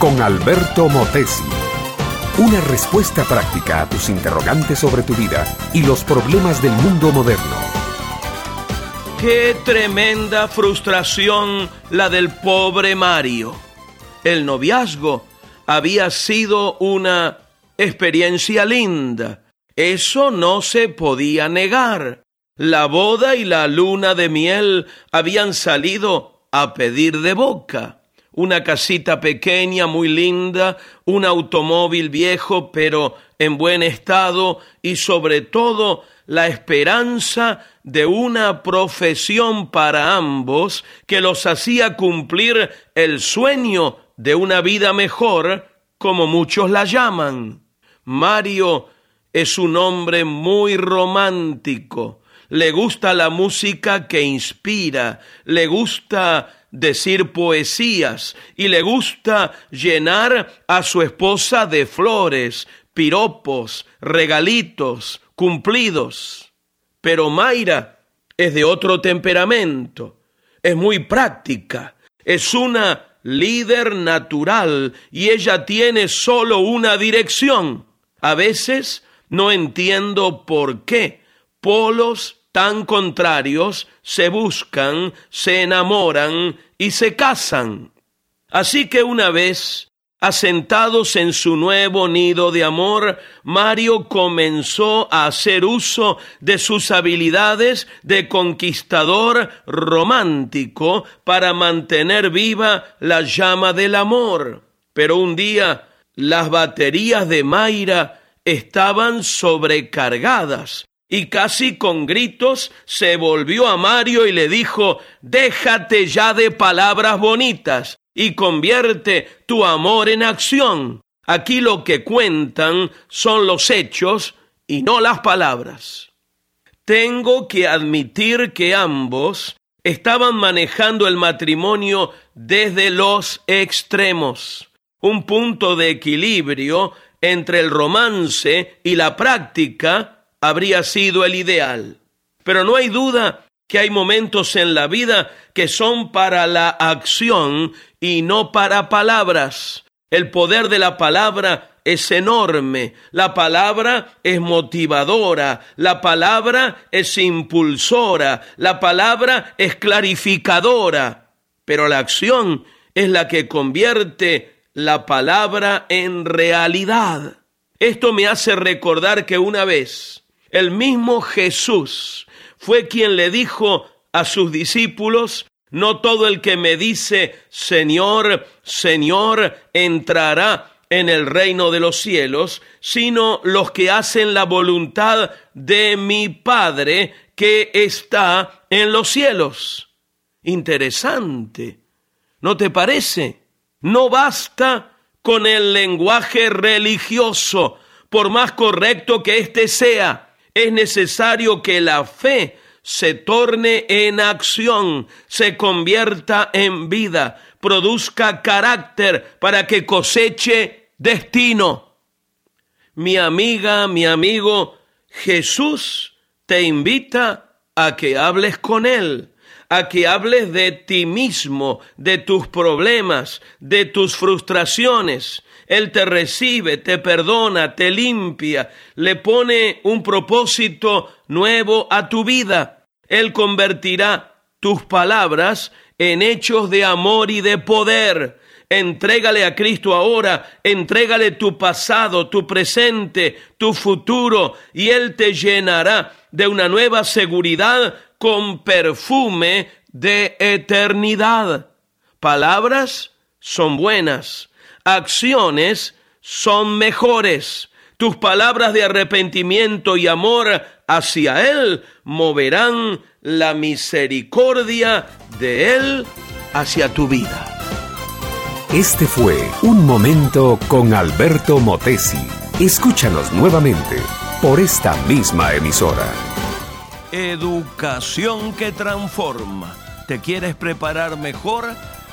con Alberto Motesi. Una respuesta práctica a tus interrogantes sobre tu vida y los problemas del mundo moderno. Qué tremenda frustración la del pobre Mario. El noviazgo había sido una experiencia linda. Eso no se podía negar. La boda y la luna de miel habían salido a pedir de boca. Una casita pequeña, muy linda, un automóvil viejo pero en buen estado y sobre todo la esperanza de una profesión para ambos que los hacía cumplir el sueño de una vida mejor, como muchos la llaman. Mario es un hombre muy romántico le gusta la música que inspira, le gusta decir poesías y le gusta llenar a su esposa de flores, piropos, regalitos, cumplidos. Pero Mayra es de otro temperamento, es muy práctica, es una líder natural y ella tiene solo una dirección. A veces no entiendo por qué polos tan contrarios se buscan, se enamoran y se casan. Así que una vez asentados en su nuevo nido de amor, Mario comenzó a hacer uso de sus habilidades de conquistador romántico para mantener viva la llama del amor. Pero un día las baterías de Mayra estaban sobrecargadas y casi con gritos se volvió a Mario y le dijo, déjate ya de palabras bonitas y convierte tu amor en acción. Aquí lo que cuentan son los hechos y no las palabras. Tengo que admitir que ambos estaban manejando el matrimonio desde los extremos, un punto de equilibrio entre el romance y la práctica habría sido el ideal. Pero no hay duda que hay momentos en la vida que son para la acción y no para palabras. El poder de la palabra es enorme, la palabra es motivadora, la palabra es impulsora, la palabra es clarificadora, pero la acción es la que convierte la palabra en realidad. Esto me hace recordar que una vez el mismo Jesús fue quien le dijo a sus discípulos, no todo el que me dice, Señor, Señor, entrará en el reino de los cielos, sino los que hacen la voluntad de mi Padre que está en los cielos. Interesante, ¿no te parece? No basta con el lenguaje religioso, por más correcto que éste sea es necesario que la fe se torne en acción, se convierta en vida, produzca carácter para que coseche destino. Mi amiga, mi amigo, Jesús te invita a que hables con Él, a que hables de ti mismo, de tus problemas, de tus frustraciones, él te recibe, te perdona, te limpia, le pone un propósito nuevo a tu vida. Él convertirá tus palabras en hechos de amor y de poder. Entrégale a Cristo ahora, entrégale tu pasado, tu presente, tu futuro, y Él te llenará de una nueva seguridad con perfume de eternidad. Palabras son buenas, acciones son mejores. Tus palabras de arrepentimiento y amor hacia Él moverán la misericordia de Él hacia tu vida. Este fue Un Momento con Alberto Motesi. Escúchanos nuevamente por esta misma emisora. Educación que transforma. ¿Te quieres preparar mejor?